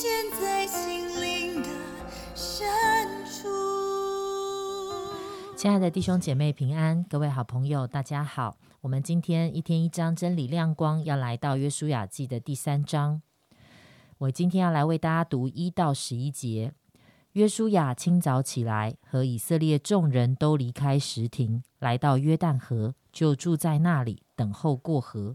在心灵的深处。亲爱的弟兄姐妹平安，各位好朋友，大家好。我们今天一天一章真理亮光，要来到约书亚记的第三章。我今天要来为大家读一到十一节。约书亚清早起来，和以色列众人都离开石亭，来到约旦河，就住在那里，等候过河。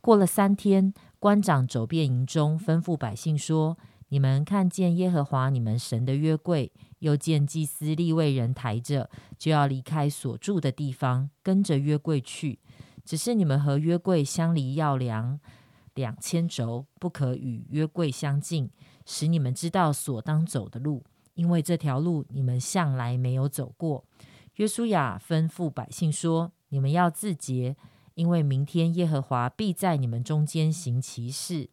过了三天，官长走遍营中，吩咐百姓说：“你们看见耶和华你们神的约柜，又见祭司立位人抬着，就要离开所住的地方，跟着约柜去。只是你们和约柜相离要量两千轴，不可与约柜相近，使你们知道所当走的路。”因为这条路你们向来没有走过，约书亚吩咐百姓说：“你们要自洁，因为明天耶和华必在你们中间行奇事。”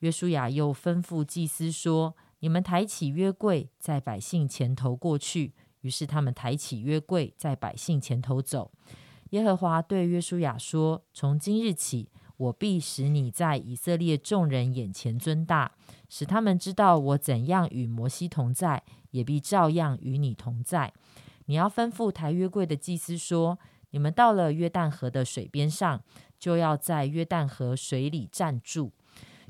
约书亚又吩咐祭司说：“你们抬起约柜，在百姓前头过去。”于是他们抬起约柜，在百姓前头走。耶和华对约书亚说：“从今日起，我必使你在以色列众人眼前尊大，使他们知道我怎样与摩西同在。”也必照样与你同在。你要吩咐抬约柜的祭司说：“你们到了约旦河的水边上，就要在约旦河水里站住。”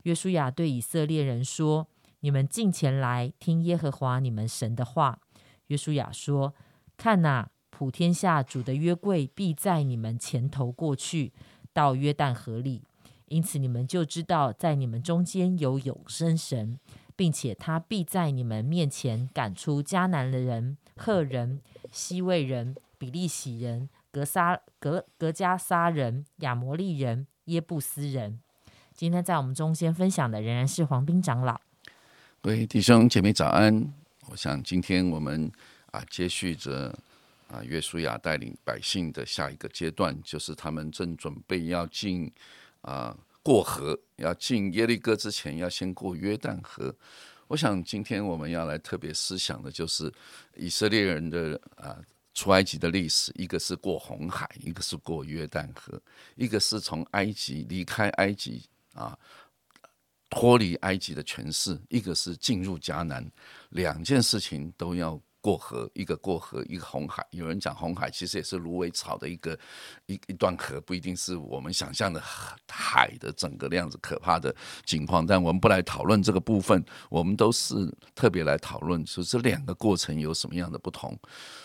约书亚对以色列人说：“你们近前来听耶和华你们神的话。”约书亚说：“看哪，普天下主的约柜必在你们前头过去，到约旦河里。因此你们就知道，在你们中间有永生神。”并且他必在你们面前赶出迦南的人、赫人、西魏人、比利洗人、格沙格格加沙人、亚摩利人、耶布斯人。今天在我们中间分享的仍然是黄斌长老。各位弟兄姐妹早安！我想今天我们啊，接续着啊，约书亚带领百姓的下一个阶段，就是他们正准备要进啊。过河要进耶利哥之前，要先过约旦河。我想今天我们要来特别思想的，就是以色列人的啊出埃及的历史。一个是过红海，一个是过约旦河，一个是从埃及离开埃及啊，脱离埃及的权势，一个是进入迦南。两件事情都要。过河，一个过河，一个红海。有人讲红海其实也是芦苇草的一个一一段河，不一定是我们想象的海的整个那样子可怕的景况。但我们不来讨论这个部分，我们都是特别来讨论说这两个过程有什么样的不同。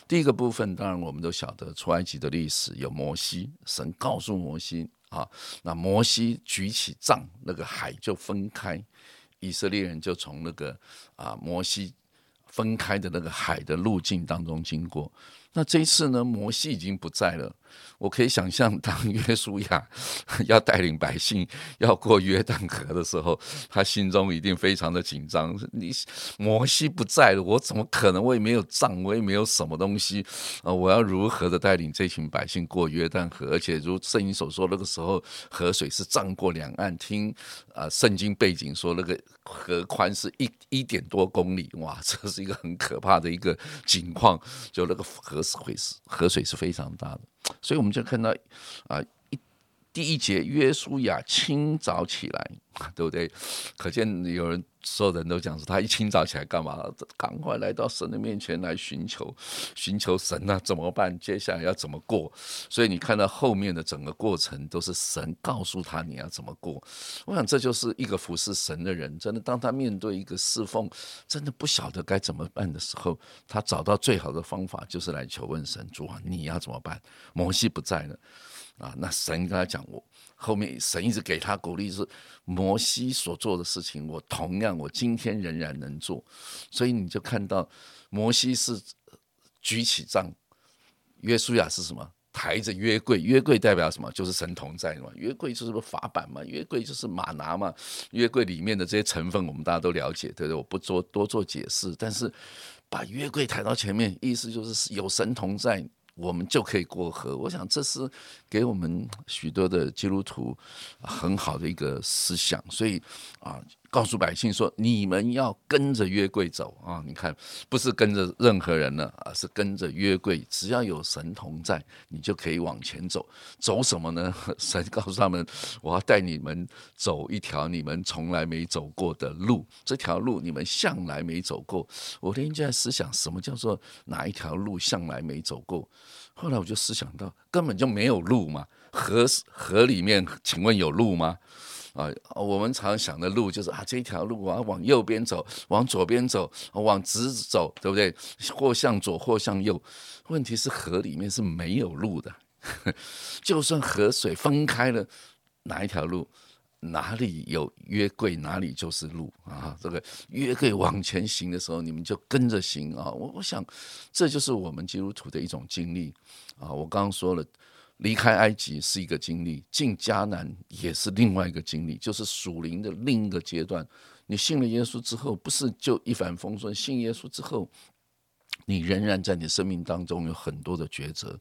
第一个部分，当然我们都晓得出埃及的历史有摩西，神告诉摩西啊，那摩西举起杖，那个海就分开，以色列人就从那个啊摩西。分开的那个海的路径当中经过，那这一次呢，摩西已经不在了。我可以想象，当约书亚要带领百姓要过约旦河的时候，他心中一定非常的紧张。你摩西不在了，我怎么可能？我也没有杖，我也没有什么东西啊！我要如何的带领这群百姓过约旦河？而且如圣经所说，那个时候河水是涨过两岸。听啊，圣经背景说，那个河宽是一一点多公里，哇，这是一个很可怕的一个景况。就那个河水是河水是非常大的。所以我们就看到，啊，第一节约书亚清早起来，对不对？可见有人。所有人都讲说，他一清早起来干嘛？赶快来到神的面前来寻求，寻求神那怎么办？接下来要怎么过？所以你看到后面的整个过程，都是神告诉他你要怎么过。我想这就是一个服侍神的人，真的，当他面对一个侍奉，真的不晓得该怎么办的时候，他找到最好的方法，就是来求问神主啊，你要怎么办？摩西不在了啊，那神跟他讲我。后面神一直给他鼓励，是摩摩西所做的事情，我同样我今天仍然能做。所以你就看到摩西是举起杖，约书亚是什么？抬着约柜，约柜代表什么？就是神同在嘛。约柜就是个法板嘛，约柜就是马拿嘛。约柜里面的这些成分，我们大家都了解，对不对？我不做多做解释，但是把约柜抬到前面，意思就是有神同在。我们就可以过河。我想这是给我们许多的基督徒很好的一个思想。所以啊，告诉百姓说：“你们要跟着约柜走啊！你看，不是跟着任何人了，而是跟着约柜。只要有神同在，你就可以往前走。走什么呢？神告诉他们：我要带你们走一条你们从来没走过的路。这条路你们向来没走过。我天天就在思想，什么叫做哪一条路向来没走过？后来我就思想到，根本就没有路嘛。河河里面，请问有路吗？啊，我们常想的路就是啊，这条路我要往右边走，往左边走，往直走，对不对？或向左，或向右。问题是河里面是没有路的，就算河水分开了，哪一条路，哪里有约柜，哪里就是路啊。这个约柜往前行的时候，你们就跟着行啊。我我想，这就是我们基督徒的一种经历啊。我刚刚说了。离开埃及是一个经历，进迦南也是另外一个经历，就是属灵的另一个阶段。你信了耶稣之后，不是就一帆风顺；信耶稣之后，你仍然在你生命当中有很多的抉择。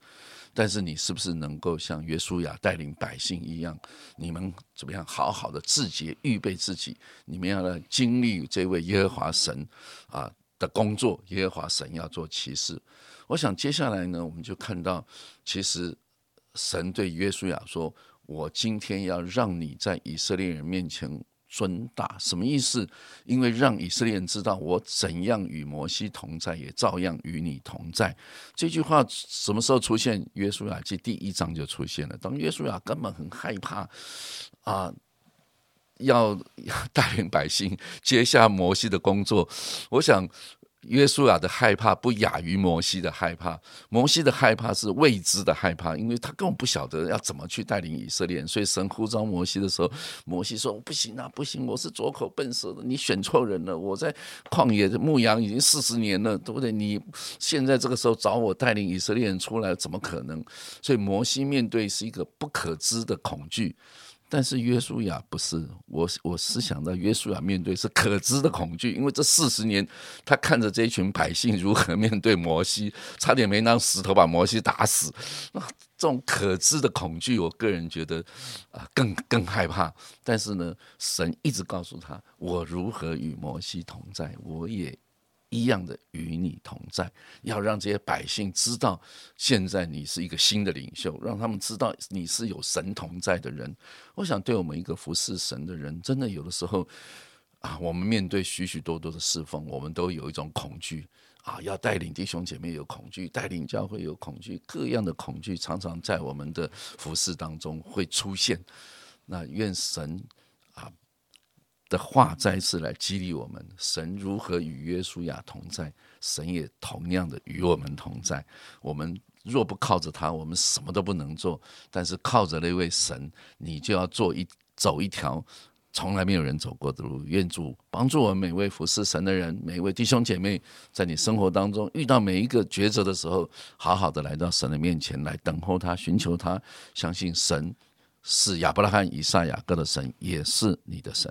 但是你是不是能够像约书亚带领百姓一样，你们怎么样好好的自己、预备自己？你们要来经历这位耶和华神啊的工作，耶和华神要做骑士。我想接下来呢，我们就看到其实。神对约书亚说：“我今天要让你在以色列人面前尊大，什么意思？因为让以色列人知道我怎样与摩西同在，也照样与你同在。”这句话什么时候出现？约书亚记第一章就出现了。当约书亚根本很害怕啊，要 带领百姓接下摩西的工作，我想。约书亚的害怕不亚于摩西的害怕，摩西的害怕是未知的害怕，因为他根本不晓得要怎么去带领以色列。所以神呼召摩西的时候，摩西说：“不行啊，不行，我是左口笨舌的，你选错人了。我在旷野牧羊已经四十年了，对不对？你现在这个时候找我带领以色列人出来，怎么可能？”所以摩西面对是一个不可知的恐惧。但是约书亚不是我，我是想到约书亚面对是可知的恐惧，因为这四十年他看着这一群百姓如何面对摩西，差点没拿石头把摩西打死。那这种可知的恐惧，我个人觉得啊，更更害怕。但是呢，神一直告诉他，我如何与摩西同在，我也。一样的与你同在，要让这些百姓知道，现在你是一个新的领袖，让他们知道你是有神同在的人。我想，对我们一个服侍神的人，真的有的时候啊，我们面对许许多多的侍奉，我们都有一种恐惧啊，要带领弟兄姐妹有恐惧，带领教会有恐惧，各样的恐惧常常在我们的服侍当中会出现。那愿神。的话再次来激励我们：神如何与约书亚同在，神也同样的与我们同在。我们若不靠着他，我们什么都不能做；但是靠着那位神，你就要做一走一条从来没有人走过的路。愿主帮助我们每位服侍神的人，每一位弟兄姐妹，在你生活当中遇到每一个抉择的时候，好好的来到神的面前来等候他，寻求他，相信神是亚伯拉罕、以撒、雅各的神，也是你的神。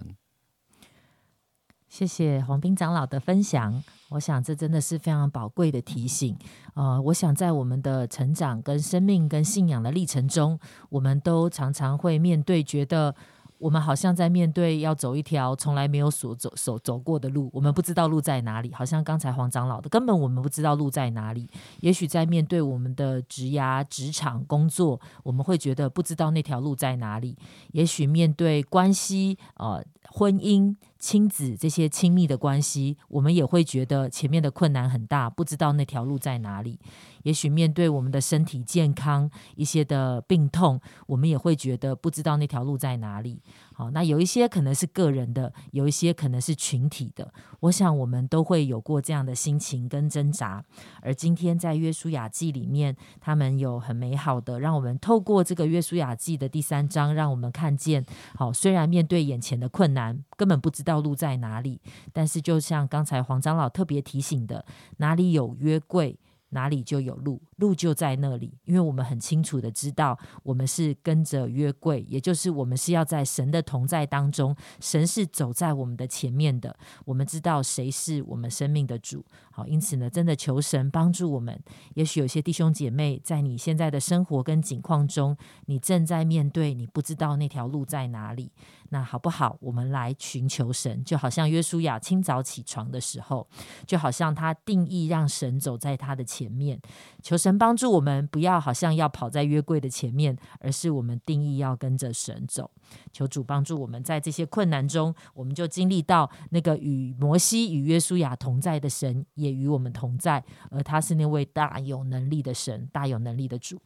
谢谢黄斌长老的分享，我想这真的是非常宝贵的提醒。呃，我想在我们的成长、跟生命、跟信仰的历程中，我们都常常会面对觉得。我们好像在面对要走一条从来没有所走走走过的路，我们不知道路在哪里。好像刚才黄长老的，根本我们不知道路在哪里。也许在面对我们的职涯、职场、工作，我们会觉得不知道那条路在哪里。也许面对关系、呃婚姻、亲子这些亲密的关系，我们也会觉得前面的困难很大，不知道那条路在哪里。也许面对我们的身体健康一些的病痛，我们也会觉得不知道那条路在哪里。好，那有一些可能是个人的，有一些可能是群体的。我想我们都会有过这样的心情跟挣扎。而今天在约书亚记里面，他们有很美好的，让我们透过这个约书亚记的第三章，让我们看见，好，虽然面对眼前的困难，根本不知道路在哪里，但是就像刚才黄长老特别提醒的，哪里有约柜。哪里就有路，路就在那里。因为我们很清楚的知道，我们是跟着约柜，也就是我们是要在神的同在当中，神是走在我们的前面的。我们知道谁是我们生命的主。好，因此呢，真的求神帮助我们。也许有些弟兄姐妹在你现在的生活跟境况中，你正在面对，你不知道那条路在哪里。那好不好？我们来寻求神，就好像约书亚清早起床的时候，就好像他定义让神走在他的前前面，求神帮助我们，不要好像要跑在约柜的前面，而是我们定义要跟着神走。求主帮助我们在这些困难中，我们就经历到那个与摩西与约书亚同在的神，也与我们同在，而他是那位大有能力的神，大有能力的主。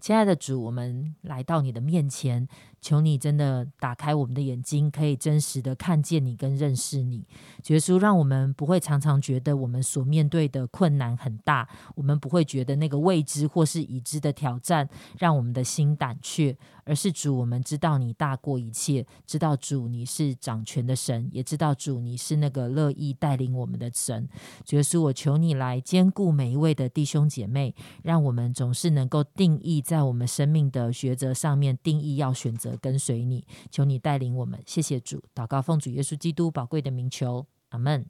亲爱的主，我们来到你的面前。求你真的打开我们的眼睛，可以真实的看见你跟认识你。耶稣让我们不会常常觉得我们所面对的困难很大，我们不会觉得那个未知或是已知的挑战让我们的心胆怯，而是主，我们知道你大过一切，知道主你是掌权的神，也知道主你是那个乐意带领我们的神。耶稣，我求你来兼顾每一位的弟兄姐妹，让我们总是能够定义在我们生命的抉择上面，定义要选择。跟随你，求你带领我们。谢谢主，祷告奉主耶稣基督宝贵的名求，阿门。